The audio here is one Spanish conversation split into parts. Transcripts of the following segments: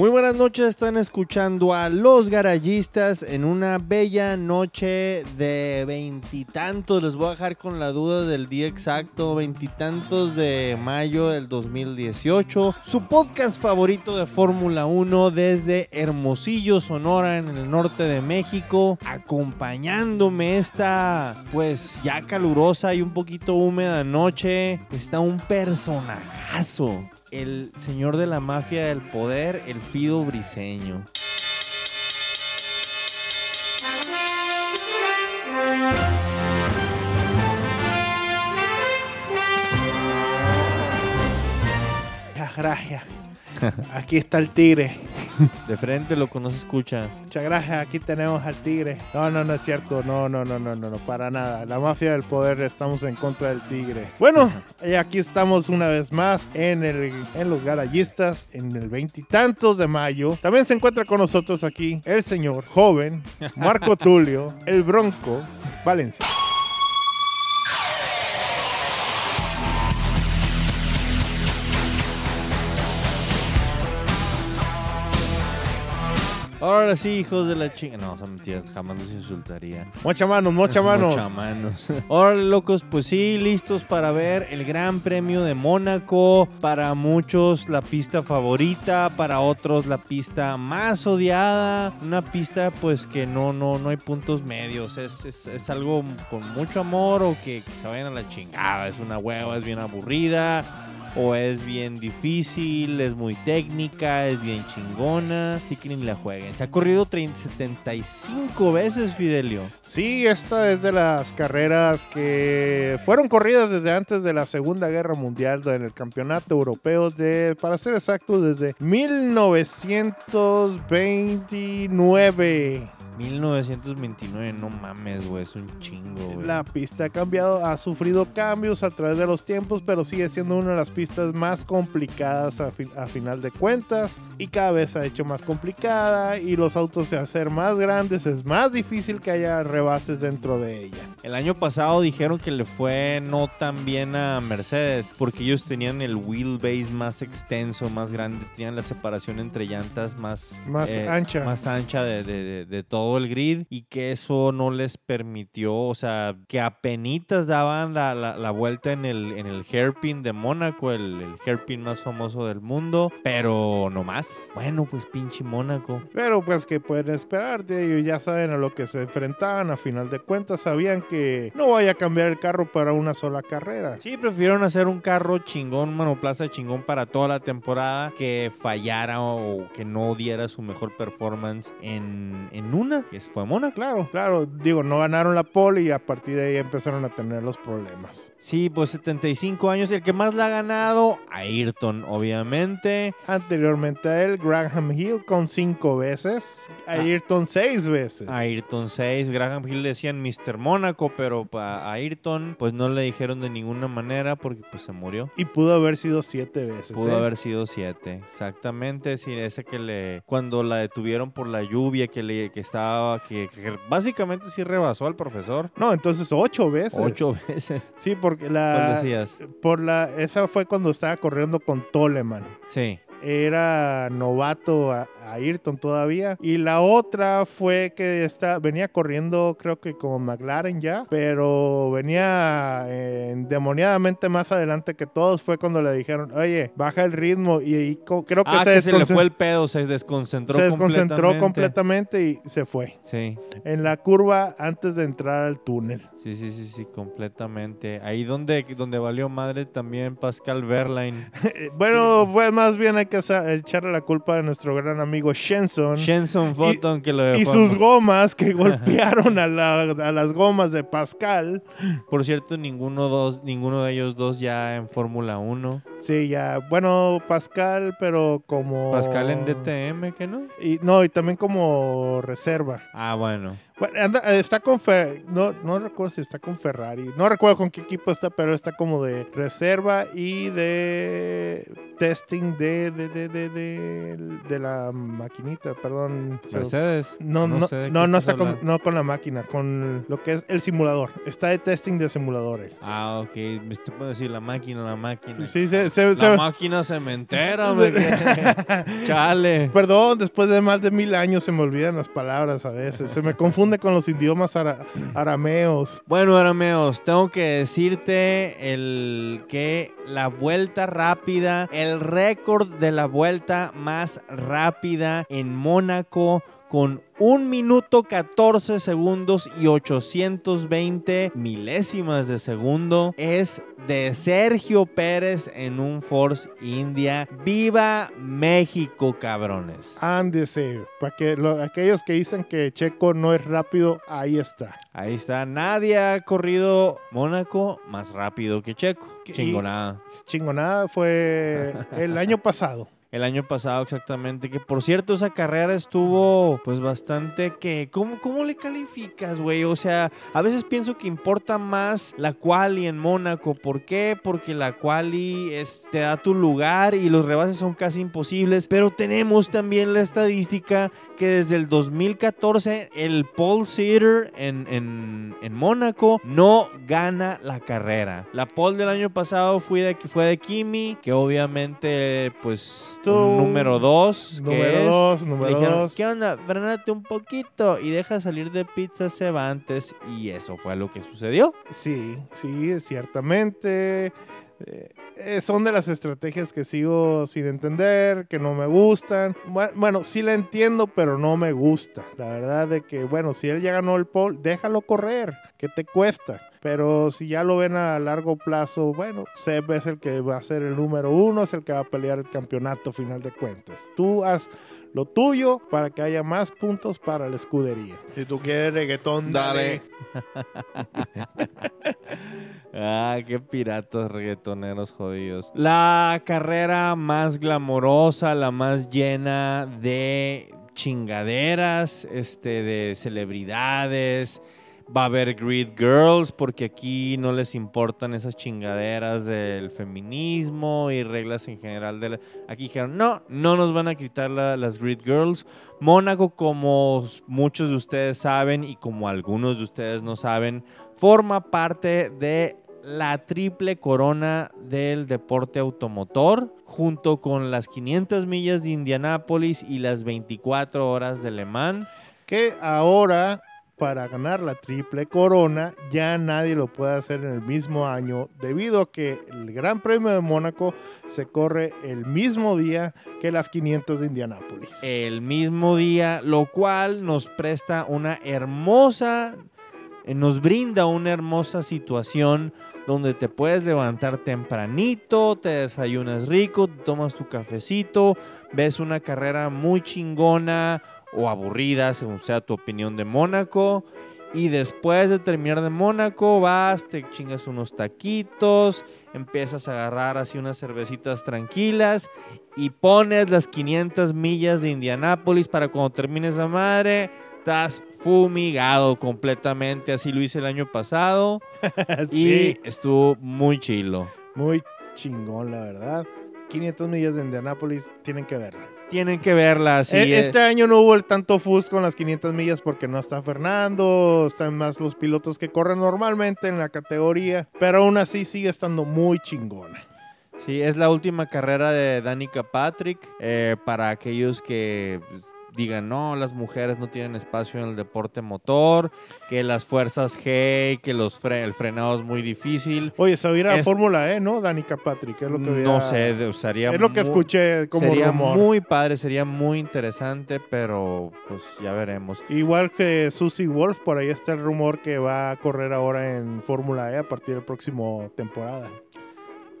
Muy buenas noches, están escuchando a Los Garayistas en una bella noche de veintitantos. Les voy a dejar con la duda del día exacto, veintitantos de mayo del 2018. Su podcast favorito de Fórmula 1 desde Hermosillo, Sonora, en el norte de México, acompañándome esta, pues ya calurosa y un poquito húmeda noche. Está un personajazo el señor de la mafia del poder, el Fido Briseño. Aquí está el tigre. De frente lo que no se escucha. Muchas gracias, aquí tenemos al tigre. No, no, no es cierto. No, no, no, no, no, no, para nada. La mafia del poder estamos en contra del tigre. Bueno, y aquí estamos una vez más en, el, en los garayistas en el veintitantos de mayo. También se encuentra con nosotros aquí el señor joven Marco Tulio, el Bronco Valencia. Ahora sí, hijos de la chinga. No, son mentiras, jamás los insultaría. Mocha manos, mocha manos. Mocha manos. Órale, locos, pues sí, listos para ver el Gran Premio de Mónaco. Para muchos la pista favorita, para otros la pista más odiada. Una pista pues que no, no, no hay puntos medios. Es, es, es algo con mucho amor o que, que se vayan a la chingada. Es una hueva, es bien aburrida o es bien difícil, es muy técnica, es bien chingona, así que ni la jueguen. Se ha corrido 75 veces, Fidelio. Sí, esta es de las carreras que fueron corridas desde antes de la Segunda Guerra Mundial en el Campeonato Europeo de, para ser exacto, desde 1929. 1929, no mames, güey, es un chingo, güey. La pista ha cambiado, ha sufrido cambios a través de los tiempos, pero sigue siendo una de las pistas más complicadas a, fi- a final de cuentas. Y cada vez se ha hecho más complicada y los autos se hacen más grandes, es más difícil que haya rebases dentro de ella. El año pasado dijeron que le fue no tan bien a Mercedes porque ellos tenían el wheelbase más extenso, más grande, tenían la separación entre llantas más, eh, Más ancha. más ancha de, de- de- de todo el grid y que eso no les permitió, o sea, que apenitas daban la, la- la vuelta en el, en el hairpin de Mónaco, el, el hairpin más famoso del mundo, pero no más. Bueno, pues pinche Mónaco. Pero pues que pueden esperar, de ellos ya saben a lo que se enfrentaban, a final de cuentas sabían que no vaya a cambiar el carro para una sola carrera. Sí, prefirieron hacer un carro chingón, monoplaza chingón para toda la temporada que fallara o que no diera su mejor performance en, en una, que fue Mónaco. Claro, claro, digo, no ganaron la pole y a partir de ahí empezaron a tener los problemas. Sí, pues 75 años. El que más la ha ganado, Ayrton, obviamente. Anteriormente a él, Graham Hill con cinco veces, Ayrton seis veces. Ayrton 6, Graham Hill le decían Mr. Mónaco, pero a Ayrton pues no le dijeron de ninguna manera porque pues se murió. Y pudo haber sido siete veces. Pudo ¿eh? haber sido siete, exactamente. Sí, ese que le. Cuando la detuvieron por la lluvia, que le que estaba. Que, que básicamente sí rebasó al profesor. No, entonces ocho veces. Ocho veces. Sí, porque ¿Cuál la. decías? Por la. Esa fue cuando estaba corriendo con Toleman. Sí. Era novato a, a Ayrton todavía. Y la otra fue que está, venía corriendo, creo que como McLaren ya, pero venía eh, endemoniadamente más adelante que todos. Fue cuando le dijeron, oye, baja el ritmo. Y, co- creo que Ah, se, que se le fue el pedo, se desconcentró. se desconcentró completamente. completamente y se fue. Sí. En la curva antes de entrar al túnel. Sí, sí, sí, sí, completamente. Ahí donde, donde valió madre también Pascal Verlaine. Eh, bueno, pues más bien hay que echarle la culpa a nuestro gran amigo Shenson. Shenson Photon que lo y dejó. sus gomas que golpearon a, la- a las gomas de Pascal. Por cierto, ninguno, dos, ninguno de ellos dos ya en Fórmula 1. Sí, ya. Bueno, Pascal, pero como. Pascal en DTM, ¿que no? Y, no, y también como reserva. Ah, bueno. Bueno, anda- está con Fer- no, no recuerdo si está con Ferrari. No recuerdo con qué equipo está, pero está como de reserva y de testing de, de, de, de, de, de la maquinita, perdón. Mercedes. No, no, sé no, no está con, no con la máquina, con lo que es el simulador. Está de testing de simuladores. Ah, ok. Estoy por decir la máquina, la máquina. Sí, se, se- La se- máquina cementera, me Chale. Perdón, después de más de mil años se me olvidan las palabras a veces. Se me confunde con los idiomas ara- arameos. Bueno, arameos, tengo que decirte el que la vuelta rápida, el récord de la vuelta más rápida en Mónaco con 1 minuto 14 segundos y 820 milésimas de segundo es de Sergio Pérez en un Force India. ¡Viva México, cabrones! Ándese, para que lo- aquellos que dicen que Checo no es rápido, ahí está. Ahí está, nadie ha corrido Mónaco más rápido que Checo. Chingonada. Chingonada fue el año pasado. El año pasado exactamente, que por cierto esa carrera estuvo pues bastante que... ¿Cómo, cómo le calificas, güey? O sea, a veces pienso que importa más la quali en Mónaco. ¿Por qué? Porque la quali es, te da tu lugar y los rebases son casi imposibles. Pero tenemos también la estadística que desde el 2014 el pole sitter en, en, en Mónaco no gana la carrera. La pole del año pasado fue de, fue de Kimi, que obviamente pues Tú- número 2. Número dos, número dijeron, dos. ¿qué onda? Frenate un poquito y deja salir de pizza Cervantes. Y eso fue lo que sucedió. Sí, sí, ciertamente. Eh, eh, son de las estrategias que sigo sin entender, que no me gustan. Bu- Bueno, sí la entiendo, pero no me gusta. La verdad de que, bueno, si él ya ganó el pole, déjalo correr. ¿Qué te cuesta? Pero si ya lo ven a largo plazo, bueno, Seb es el que va a ser el número uno, es el que va a pelear el campeonato final de cuentas. Tú haz lo tuyo para que haya más puntos para la escudería. Si tú quieres reggaetón, Dale. Ah, qué piratas reggaetoneros jodidos. La carrera más glamorosa, la más llena de chingaderas, este, de celebridades. Va a haber Grid Girls porque aquí no les importan esas chingaderas del feminismo y reglas en general. De la- Aquí dijeron, no, no nos van a quitar la- las Grid Girls. Mónaco, como muchos de ustedes saben y como algunos de ustedes no saben, forma parte de la triple corona del deporte automotor, junto con las 500 millas de Indianápolis y las 24 horas de Le Mans. que ahora para ganar la triple corona ya nadie lo puede hacer en el mismo año debido a que el Gran Premio de Mónaco se corre el mismo día que las 500 de Indianápolis. el mismo día, lo cual nos presta una hermosa, eh, nos brinda una hermosa situación donde te puedes levantar tempranito, te desayunas rico, tomas tu cafecito, ves una carrera muy chingona o aburrida, según sea tu opinión de Mónaco. Y después de terminar de Mónaco, vas, te chingas unos taquitos, empiezas a agarrar así unas cervecitas tranquilas y pones las 500 millas de Indianápolis para cuando termines la madre, estás fumigado completamente. Así lo hice el año pasado y sí, estuvo muy chilo. muy chingón, la verdad. 500 millas de Indianápolis tienen que verla. Tienen que verla así. E- es. este año no hubo el tanto fus con las 500 millas porque no está Fernando, están más los pilotos que corren normalmente en la categoría, pero aún así sigue estando muy chingona. Sí, es la última carrera de Danica Patrick. eh, para aquellos que pues, digan, no, las mujeres no tienen espacio en el deporte motor, que las fuerzas G, que los fre- el frenado es muy difícil. Oye, se va a ir a Es- Fórmula E, ¿no? Danica Patrick, es lo que No sé, sería Es lo que muy- escuché como sería rumor. muy padre, sería muy interesante, pero pues ya veremos. Igual que Susie Wolf, por ahí está el rumor que va a correr ahora en Fórmula E a partir del próximo temporada.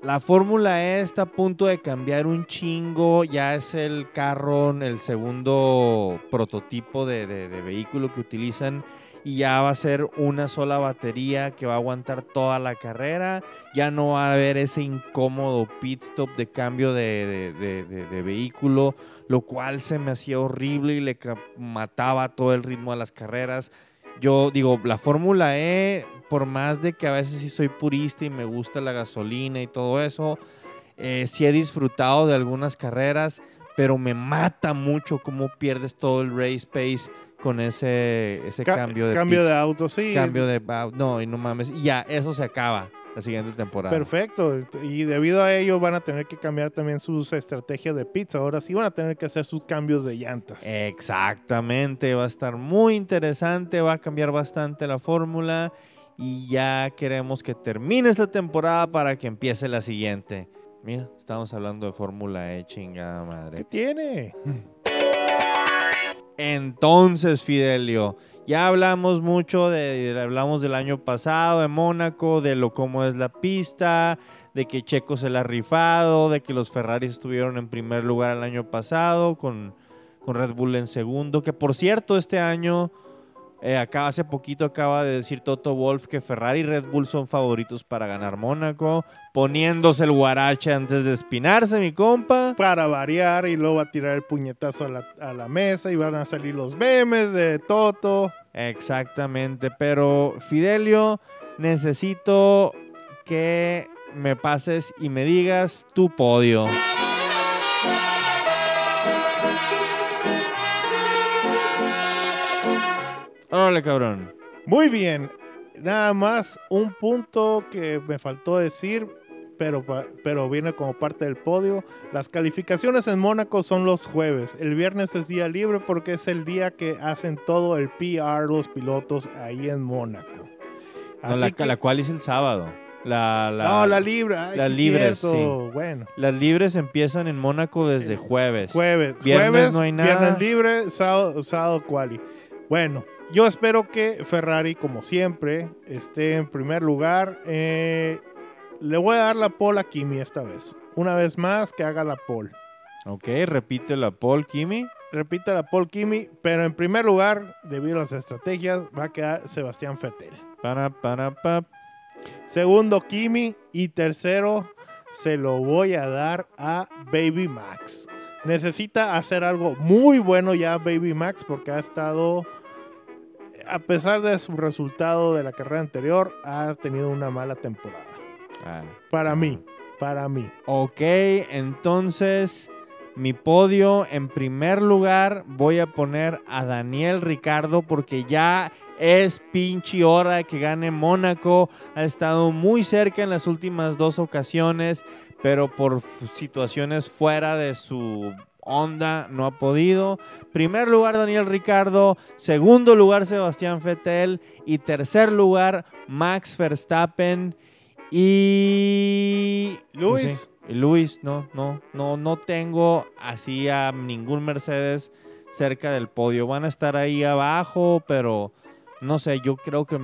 La Fórmula E está a punto de cambiar un chingo. Ya es el carro, el segundo prototipo de, vehículo que utilizan. Y ya va a ser una sola batería que va a aguantar toda la carrera. Ya no va a haber ese incómodo pit stop de cambio de, de- vehículo. Lo cual se me hacía horrible y le mataba todo el ritmo a las carreras. Yo digo, la Fórmula E, por más de que a veces sí soy purista y me gusta la gasolina y todo eso, Eh, sí he disfrutado de algunas carreras, pero me mata mucho cómo pierdes todo el race pace con ese, ese Ca- cambio de cambio de auto, sí. cambio de no y no mames y ya eso se acaba la siguiente temporada. Perfecto. Y debido a ello van a tener que cambiar también sus estrategias de pits. Ahora sí van a tener que hacer sus cambios de llantas. Exactamente, va a estar muy interesante, va a cambiar bastante la fórmula y ya queremos que termine esta temporada para que empiece la siguiente. Mira, estamos hablando de Fórmula E, chingada ¿Qué madre. tiene? Entonces, Fidelio, ya hablamos mucho de, de- hablamos del año pasado de Mónaco, de lo cómo es la pista, de que Checo se la ha rifado, de que los Ferraris estuvieron en primer lugar el año pasado con, con Red Bull en segundo, que por cierto este año eh, acá hace poquito acaba de decir Toto Wolf que Ferrari y Red Bull son favoritos para ganar Mónaco, poniéndose el guarache antes de espinarse, mi compa. Para variar y luego va a tirar el puñetazo a la, a la mesa y van a salir los memes de Toto. Exactamente, pero Fidelio, necesito que me pases y me digas tu podio. Órale, cabrón. Muy bien. Nada más un punto que me faltó decir, pero, pero viene como parte del podio. Las calificaciones en Mónaco son los jueves. El viernes es día libre porque es el día que hacen todo el PR los pilotos ahí en Mónaco. No, la, que- la cual hice el sábado. La, la- no, la libre. ay, la sí es libre, cierto. Bueno, Las libres empiezan en Mónaco desde jueves. jueves. Viernes jueves, no hay nada. Viernes libre, sábado, sábado quali. Bueno, yo espero que Ferrari, como siempre, esté en primer lugar. Eh, le voy a dar la pole a Kimi esta vez. Una vez más, que haga la pole. Ok, repite la Paul Kimi. Repita la pole Kimi, pero en primer lugar, debido a las estrategias, va a quedar Sebastián Vettel. Para, para, pa. Segundo, Kimi. Y tercero, se lo voy a dar a Baby Max. Necesita hacer algo muy bueno ya Baby Max porque ha estado, a pesar de su resultado de la carrera anterior, ha tenido una mala temporada. Ah. Para mí, para mí. Ok, entonces mi podio en primer lugar voy a poner a Daniel Ricardo porque ya es pinche hora de que gane Mónaco. Ha estado muy cerca en las últimas dos ocasiones, pero por situaciones fuera de su onda no ha podido. Primer lugar Daniel Ricardo, segundo lugar Sebastián Vettel y tercer lugar Max Verstappen y Luis. pues sí, Luis, no, no, no, no tengo así a ningún Mercedes cerca del podio. Van a estar ahí abajo, pero no sé, yo creo que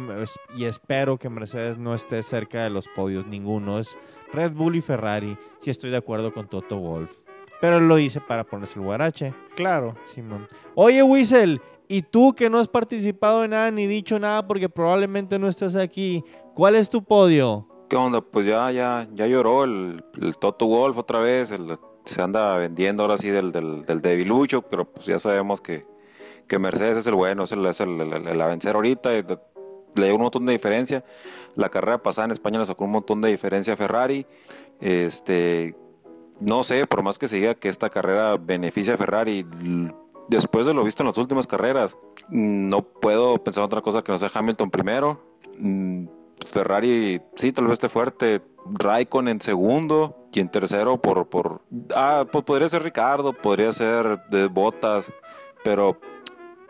y espero que Mercedes no esté cerca de los podios, ninguno. Es Red Bull y Ferrari, si estoy de acuerdo con Toto Wolf. Pero lo hice para ponerse el guarache. Claro. Simón. Oye, Wiesel, ¿y tú que no has participado en nada ni dicho nada porque probablemente no estás aquí? ¿Cuál es tu podio? ¿Qué onda? Pues ya, ya, ya lloró el, el Toto Wolf otra vez. el- se anda vendiendo ahora sí del, del, del debilucho, pero pues ya sabemos que, que Mercedes es el bueno, es el, es el, el- el a vencer ahorita. Le dio un montón de diferencia. La carrera pasada en España le sacó un montón de diferencia a Ferrari. Este, no sé, por más que se diga que esta carrera beneficia a Ferrari, después de lo visto en las últimas carreras, no puedo pensar otra cosa que no sea Hamilton primero. Mm, Ferrari sí, tal vez esté fuerte. Raikkonen en segundo y en tercero por... por ah, pues podría ser Ricardo, podría ser de Botas, pero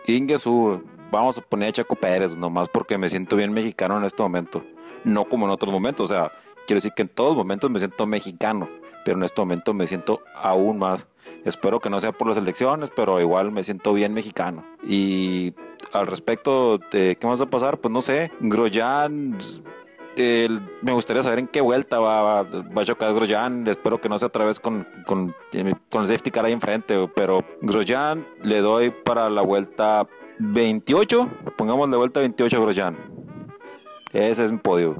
Ingesu, vamos a poner a Chaco Pérez nomás porque me siento bien mexicano en este momento. No como en otros momentos, o sea, quiero decir que en todos momentos me siento mexicano, pero en este momento me siento aún más. Espero que no sea por las elecciones, pero igual me siento bien mexicano. Y al respecto de qué más va a pasar, pues no sé. Grosjean, el- me gustaría saber en qué vuelta va, va, a chocar Grosjean. Espero que no sea otra vez con, con, con el safety car ahí enfrente. Pero Grosjean le doy para la vuelta 28. Pongamos la vuelta 28 a. Ese es mi podio.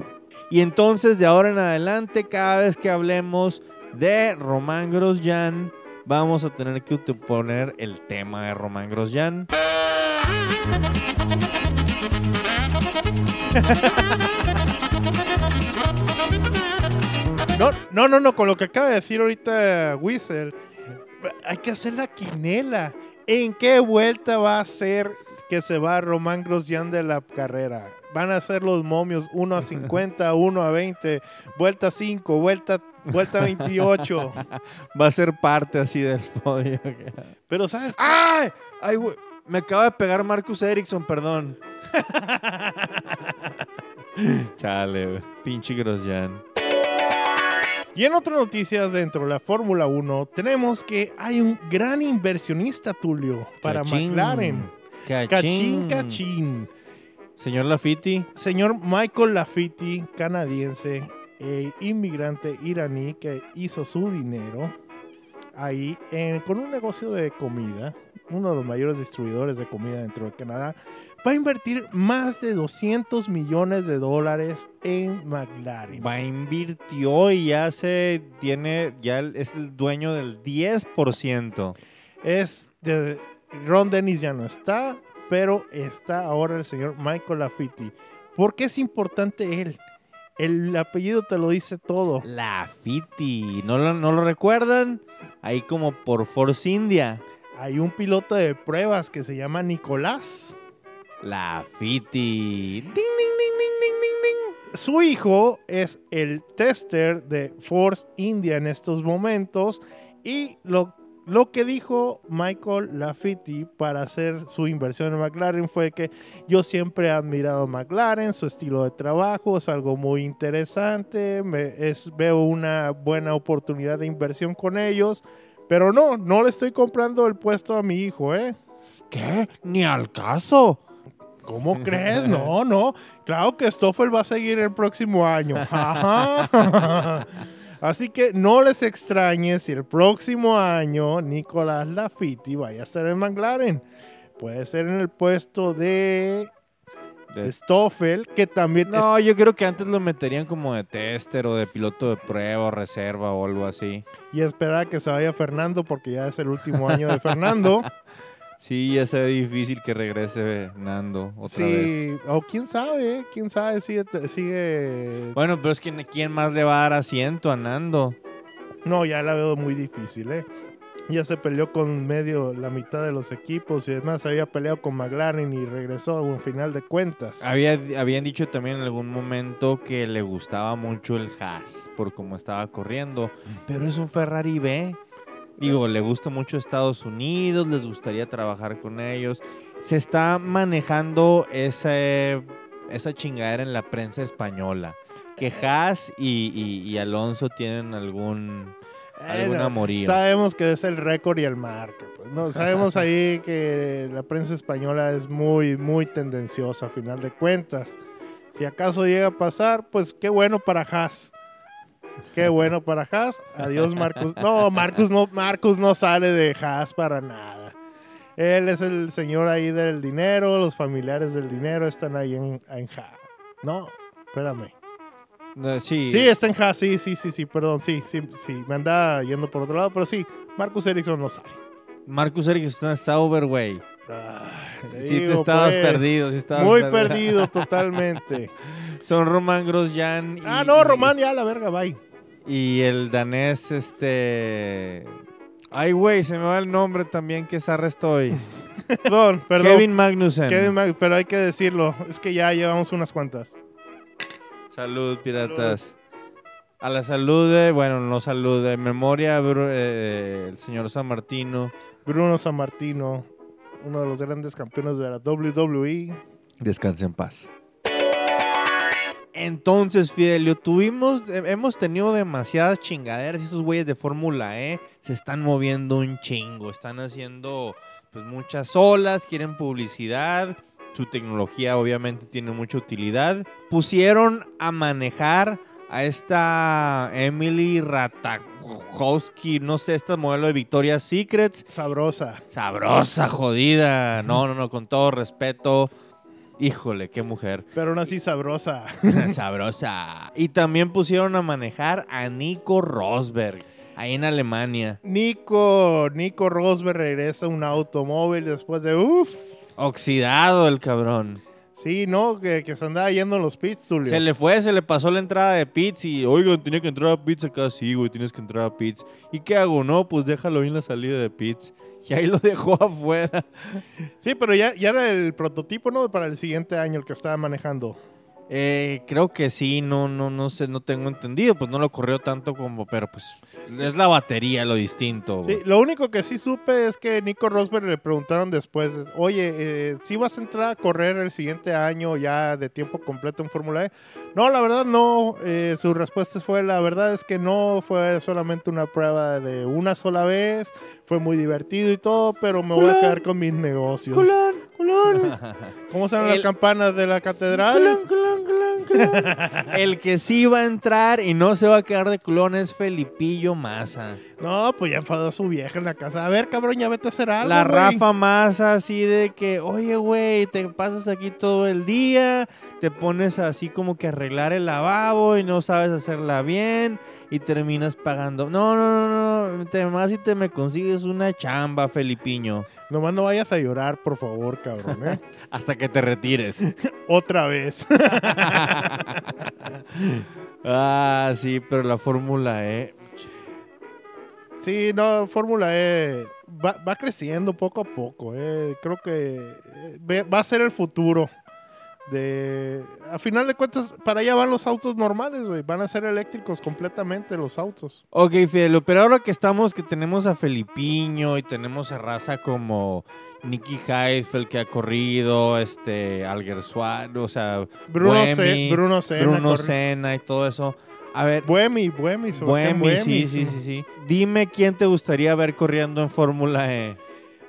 Y entonces de ahora en adelante, cada vez que hablemos de Román Grosjean, vamos a tener que poner el tema de Román Grosjean. No, no, no, no, con lo que acaba de decir ahorita Whistle, hay que hacer la quinela. ¿En qué vuelta va a ser que se va Román Grosjean de la carrera? Van a ser los momios 1 a 50, 1 a 20, vuelta 5, vuelta, vuelta 28. Va a ser parte así del podio. Pero, ¿sabes? ¡Ay! ¡Ay, güey! Me acaba de pegar Marcus Erickson, perdón. Chale, güey. Pinche Grosjean. Y en otras noticias dentro de la Fórmula 1, tenemos que hay un gran inversionista, Tulio, para Cachín. McLaren. Cachín. Cachín, cachín. Señor Lafitti. Señor Michael Lafitti, canadiense, e inmigrante iraní que hizo su dinero ahí en- con un negocio de comida, uno de los mayores distribuidores de comida dentro de Canadá, va a invertir más de 200 millones de dólares en McLaren. Va, invirtió y ya se tiene, ya es el dueño del 10%. Es de Ron Dennis ya no está, pero está ahora el señor Michael Lafitti. ¿Por qué es importante él? El apellido te lo dice todo. Lafitti. ¿No lo, ¿No lo recuerdan? Ahí como por Force India. Hay un piloto de pruebas que se llama Nicolás. Lafitti. Ding, ding, ding, ding, ding, ding, ding. Su hijo es el tester de Force India en estos momentos y lo, lo que dijo Michael Lafitti para hacer su inversión en McLaren fue que yo siempre he admirado a McLaren, su estilo de trabajo es algo muy interesante, me- es, veo una buena oportunidad de inversión con ellos, pero no, no le estoy comprando el puesto a mi hijo, ¿eh? ¿Qué? Ni al caso. ¿Cómo crees? No, no. Claro que Stoffel va a seguir el próximo año. Ajá. Así que no les extrañe si el próximo año Nicolás Lafitti vaya a estar en McLaren. Puede ser en el puesto de Stoffel, que también es- No, yo creo que antes lo meterían como de tester o de piloto de prueba o reserva o algo así. y esperar a que se vaya Fernando porque ya es el último año de Fernando. Sí, ya se ve difícil que regrese Nando otra vez. sí, o quién sabe, quién sabe, sigue, sigue Bueno, pero es que ¿quién más le va a dar asiento a Nando? No, ya la veo muy difícil, ¿eh? Ya se peleó con medio la mitad de los equipos y además había peleado con McLaren y regresó a un final de cuentas. Había, habían dicho también en algún momento que le gustaba mucho el Haas por cómo estaba corriendo, pero es un Ferrari B. Digo, le gusta mucho Estados Unidos, les gustaría trabajar con ellos. Se está manejando ese, esa chingadera en la prensa española. Que Haas y, y- y Alonso tienen algún, algún amorío. Sabemos que es el récord y el marca. pues, ¿no? Sabemos ahí que la prensa española es muy, muy tendenciosa a final de cuentas. Si acaso llega a pasar, pues qué bueno para Haas. Qué bueno para Haas. Adiós, Marcus. No, Marcus no, Marcus no sale de Haas para nada. Él es el señor ahí del dinero, los familiares del dinero están ahí en, en Haas. No, espérame. No, sí, Sí, está en Haas, sí, sí, sí, sí, perdón, sí, sí, sí, me anda yendo por otro lado, pero sí, Marcus Ericsson no sale. Marcus Ericsson está sauber, güey. Ay, te Sí te estabas pues, perdido, sí estabas Muy perdido totalmente. Son Román Grosjean y, ah, no, Román, ya la verga, bye. Y el danés, este... Ay, güey, se me va el nombre también, que zarra estoy. Perdón, perdón. Kevin Magnussen. Kevin Mag- pero hay que decirlo, es que ya llevamos unas cuantas. Salud, piratas. A la salud de, bueno, no salud, de memoria, eh, el señor San Martino. Bruno San Martino, uno de los grandes campeones de la. WWE. Descanse en paz. Entonces, Fidelio, tuvimos, hemos tenido demasiadas chingaderas. y Estos güeyes de Fórmula E se están moviendo un chingo. Están haciendo pues muchas olas, quieren publicidad. Su tecnología obviamente tiene mucha utilidad. Pusieron a manejar a esta Emily Ratajkowski, no sé, esta modelo de Victoria's Secrets. Sabrosa. Sabrosa, jodida. No, no, no, con todo respeto. Híjole, qué mujer. Pero aún así sabrosa. Sabrosa. Y también pusieron a manejar a Nico Rosberg, ahí en Alemania. Nico, Nico Rosberg regresa a un automóvil después de uff. Oxidado el cabrón. Sí, no, que, que se andaba yendo en los pits, Tulio. Se le fue, se le pasó la entrada de pits y, oigan, tenía que entrar a pits acá. Sí, güey, tienes que entrar a pits. ¿Y qué hago? No, pues déjalo ahí en la salida de pits. Y ahí lo dejó afuera. Sí, pero ya, ya era el prototipo, ¿no? Para el siguiente año el que estaba manejando. Eh, creo que sí, no, no, no sé, no tengo entendido, pues no lo corrió tanto como, pero pues es la batería lo distinto. Sí, lo único que sí supe es que Nico Rosberg le preguntaron después, oye, eh, ¿sí vas a entrar a correr el siguiente año ya de tiempo completo en Fórmula E? No, la verdad no. Eh, su respuesta fue, la verdad es que no, fue solamente una prueba de una sola vez, fue muy divertido y todo, pero me voy a quedar con mis negocios. Culón. ¿Cómo suenan las campanas de la catedral? Culón, culón, culón. El que sí va a entrar y no se va a quedar de culón es Felipillo Massa. No, pues ya enfadó a su vieja en la casa. A ver, cabrón, ya vete a hacer algo, La. Rafa Massa así de que, oye, güey, te pasas aquí todo el día, te pones así como que arreglar el lavabo y no sabes hacerla bien y terminas pagando. No, no, no, no, te más si te me consigues una chamba, Felipiño, Nomás no vayas a llorar, por favor, cabrón, ¿eh? hasta que te retires. Otra vez. ah, sí, pero la Fórmula E. Sí, no, Fórmula E va, va creciendo poco a poco. eh. Creo que eh, va a ser el futuro. De, a final de cuentas, para allá van los autos normales, güey. Van a ser eléctricos completamente los autos. Ok, Fidel, pero ahora que estamos, que tenemos a Felipiño y tenemos a raza como Nicky Heisfeld que ha corrido, este, Alguersuari, o sea, Bruno, Buemi, Bruno Senna. Bruno Senna y todo eso. A ver, Buemi, Buemi, Sebastián Buemi, Buemi. sí, sí, sí, sí. Dime quién te gustaría ver corriendo en Fórmula E.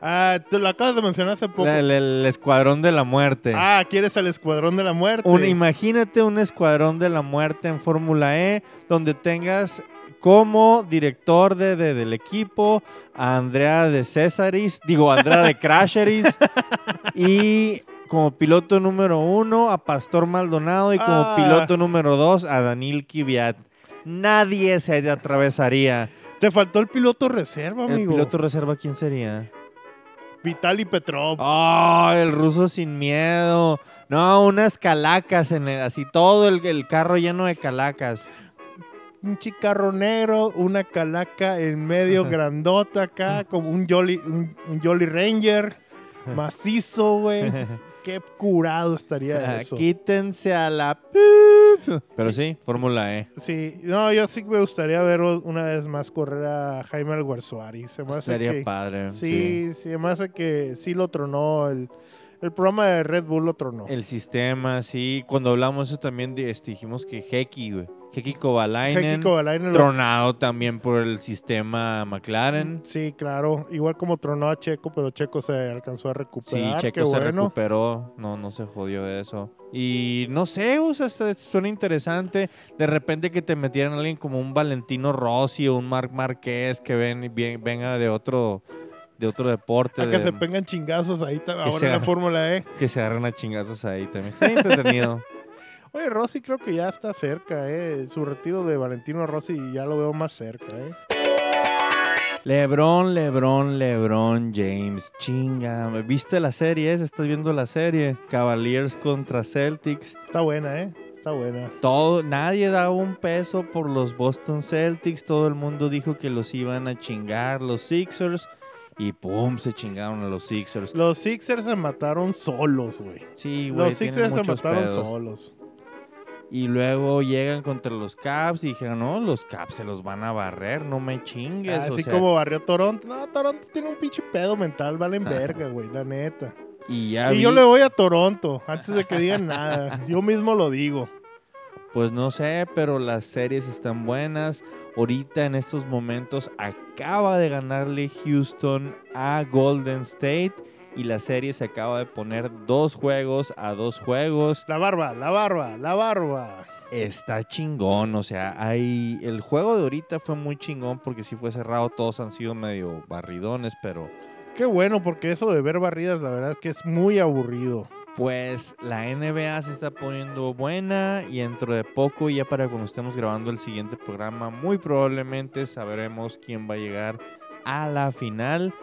Ah, te lo acabas de mencionar hace poco. El, el Escuadrón de la Muerte. Ah, ¿quieres al Escuadrón de la Muerte? Un- imagínate un Escuadrón de la Muerte en Fórmula E donde tengas como director de, de- del equipo a Andrea de Cesaris, digo, Andrea de Crasheris y como piloto número uno a Pastor Maldonado y como Ah. piloto número dos a Daniel Kiviat. Nadie se atravesaría. Te faltó el piloto reserva, ¿El amigo. piloto reserva quién sería? Vitali Petrov. ¡Oh, el ruso sin miedo! No, unas calacas en el, así todo el, el carro lleno de calacas. un chicarro negro, una calaca en medio grandota acá, como un Jolly, un, un Jolly Ranger, macizo, güey. Qué curado estaría eso. Quítense a la... Pero sí, Fórmula E. Sí, no, yo sí me gustaría ver una vez más correr a Jaime Alguersuari. Se me hace Sería que, padre. Sí, sí, se me hace que sí lo tronó. El, el programa de Red Bull lo tronó. El sistema, sí. Cuando hablamos eso también este, dijimos que Heki, güey. Heki Kovalainen. Heikki Kovalainen lo- Tronado también por el sistema McLaren. Sí, claro. Igual como tronó a Checo, pero Checo se alcanzó a Sí, recuperar. Checo Qué se bueno. recuperó, no, no se jodió de eso. Y no sé, o sea, suena interesante. De repente que te metieran a alguien como un Valentino Rossi o un Marc Márquez que ven, bien- venga de otro, de otro deporte. A que de- se pegan chingazos ahí ta- ahora en la. Fórmula E. que se agarren a chingazos ahí también. Está entretenido. Oye, Rossi creo que ya está cerca, ¿eh? Su retiro de Valentino Rossi ya lo veo más cerca, ¿eh? Lebron, Lebron, Lebron James. Chinga, ¿viste la serie? ¿Estás viendo la serie? Cavaliers contra Celtics. Está buena, ¿eh? Está buena. Todo, nadie daba un peso por los Boston Celtics. Todo el mundo dijo que los iban a chingar los Sixers. Y pum, se chingaron a los Sixers. Los Sixers se mataron solos, güey. Sí, güey, Los Sixers se mataron pedos. solos. Y luego llegan contra los Caps y dijeron, no, los Caps se los van a barrer, no me chingues. o Así sea, como barrió Toronto. No, Toronto tiene un pinche pedo mental, valen verga, güey, la neta. Y ya Y vi- yo le voy a Toronto, antes de que digan nada. Yo mismo lo digo. Pues no sé, pero las series están buenas. Ahorita en estos momentos acaba de ganarle Houston a Golden State y la serie se acaba de poner dos juegos a dos juegos. La barba, la barba, la barba. Está chingón, o sea, hay el juego de ahorita fue muy chingón porque si fue cerrado todos han sido medio barridones, pero Qué bueno, porque eso de ver barridas, la verdad es que es muy aburrido. Pues la NBA se está poniendo buena y dentro de poco, ya para cuando estemos grabando el siguiente programa, muy probablemente sabremos quién va a llegar a la final.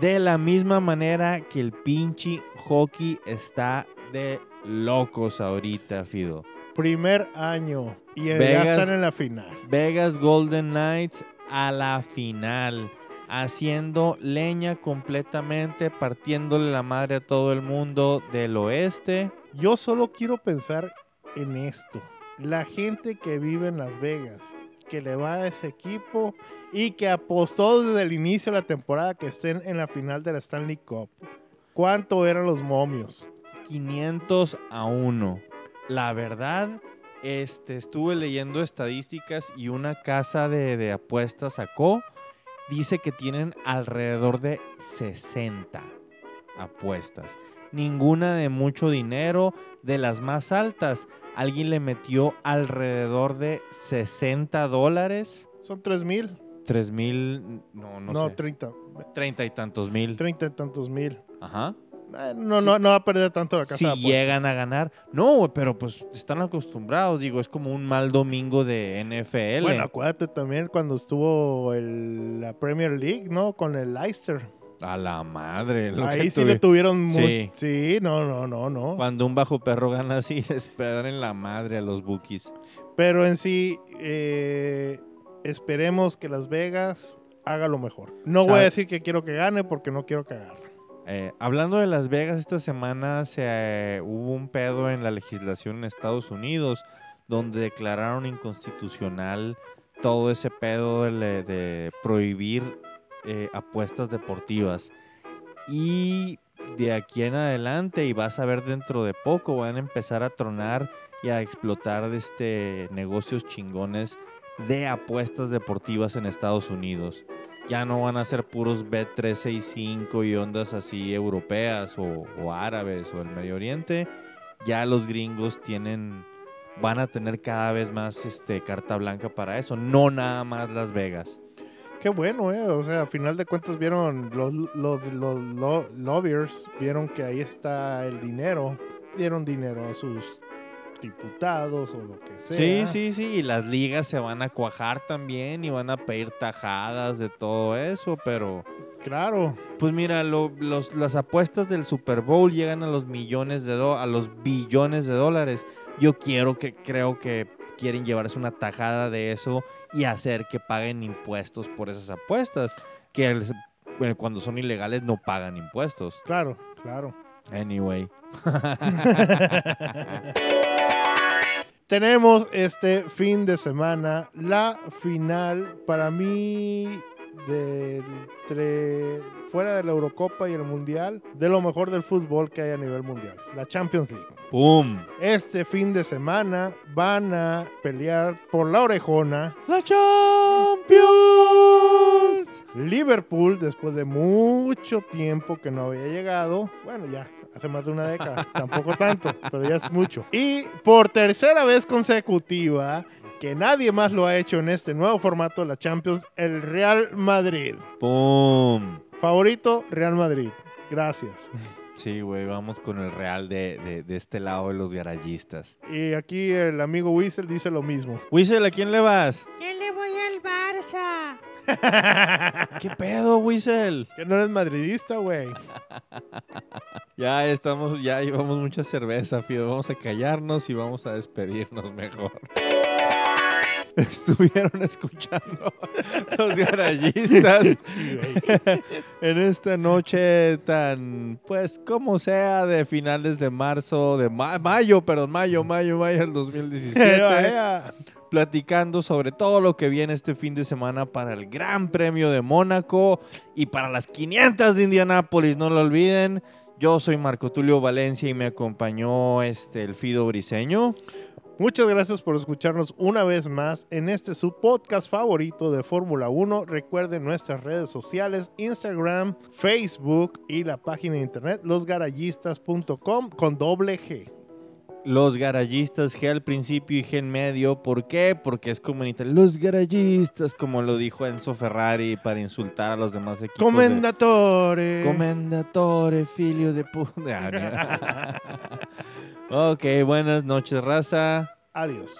De la misma manera que el pinche hockey está de locos ahorita, Fido. Primer año y ya están en la final. Vegas Golden Knights a la final, haciendo leña completamente, partiéndole la madre a todo el mundo del oeste. Yo solo quiero pensar en esto. La gente que vive en Las Vegas, que le va a ese equipo y que apostó desde el inicio de la temporada que estén en la final de la Stanley Cup. ¿Cuánto eran los momios? 500 a 1. La verdad, este, estuve leyendo estadísticas y una casa de, de apuestas sacó, dice que tienen alrededor de 60 apuestas. Ninguna de mucho dinero, de las más altas. Alguien le metió alrededor de 60 dólares. Son 3 mil. 3 mil, no, no, No, sé. 30. 30 y tantos mil. 30 y tantos mil. Ajá. Eh, No, Sí. no, no va a perder tanto la casa si de llegan a ganar. No, pero pues están acostumbrados. Digo, es como un mal domingo de NFL. Bueno, acuérdate también cuando estuvo el- la Premier League, ¿no? Con el Leicester. a la madre. lo Ahí que sí le tuvieron muy... Sí. Sí, no, no, no, no. Cuando un bajo perro gana así, les pegan en la madre a los bookies. Pero en sí, eh, esperemos que Las Vegas haga lo mejor. No voy a decir que quiero que gane porque no quiero cagarla. Eh, hablando de Las Vegas, esta semana se, hubo un pedo en la legislación en Estados Unidos donde declararon inconstitucional todo ese pedo de prohibir eh, apuestas deportivas. Y de aquí en adelante, y vas a ver dentro de poco, van a empezar a tronar y a explotar este, negocios chingones de apuestas deportivas en Estados Unidos ya no van a ser puros B365 y ondas así europeas o, árabes o el Medio Oriente. Ya los gringos tienen, van a tener cada vez más este, carta blanca para eso, no nada más Las Vegas. Qué bueno, ¿eh? O sea, a final de cuentas vieron los, los, los lo- lobbyers, vieron que ahí está el dinero. Dieron dinero a sus diputados o lo que sea. Sí, sí, sí, y las ligas se van a cuajar también y van a pedir tajadas de todo eso, pero Claro. pues mira, lo- los, las apuestas del Super Bowl llegan a los millones de do- a los billones de dólares. Yo quiero que creo que quieren llevarse una tajada de eso y hacer que paguen impuestos por esas apuestas, que el- bueno, cuando son ilegales no pagan impuestos. Claro, claro. Anyway. Tenemos este fin de semana la final para mí del tre- fuera de la Eurocopa y el Mundial de lo mejor del fútbol que hay a nivel mundial, la Champions League. ¡Pum! Este fin de semana van a pelear por la orejona ¡La Champions! Liverpool después de mucho tiempo que no había llegado. Bueno, ya hace más de una década, tampoco tanto, pero ya es mucho. Y por tercera vez consecutiva, que nadie más lo ha hecho en este nuevo formato de la Champions, el Real Madrid. ¡Pum! Favorito, Real Madrid. Gracias. Sí, güey, vamos con el Real de, de- de este lado de los garayistas. Y aquí el amigo Whistle dice lo mismo. Whistle, ¿a quién le vas? Yo le voy al Barça. ¿Qué pedo, Whistle? Que no eres madridista, güey. Ya estamos, ya llevamos mucha cerveza, Fido. Vamos a callarnos y vamos a despedirnos mejor. Estuvieron escuchando los garayistas en esta noche tan, pues, como sea, de finales de marzo, de ma- mayo, perdón, mayo, mayo, mayo del 2017. Platicando sobre todo lo que viene este fin de semana para el Gran Premio de Mónaco y para las 500 de Indianápolis, no lo olviden. Yo soy Marco Tulio Valencia y me acompañó este el Fido Briseño. Muchas gracias por escucharnos una vez más en este su podcast favorito de Fórmula 1. Recuerden nuestras redes sociales, Instagram, Facebook y la página de internet losgarallistas.com con doble G. Los garayistas G al principio y G en medio. ¿Por qué? Porque es como en Italia, Los garayistas, como lo dijo Enzo Ferrari para insultar a los demás equipos. de- Comendatore. Comendatore, filio de puta. ok, buenas noches, raza. Adiós.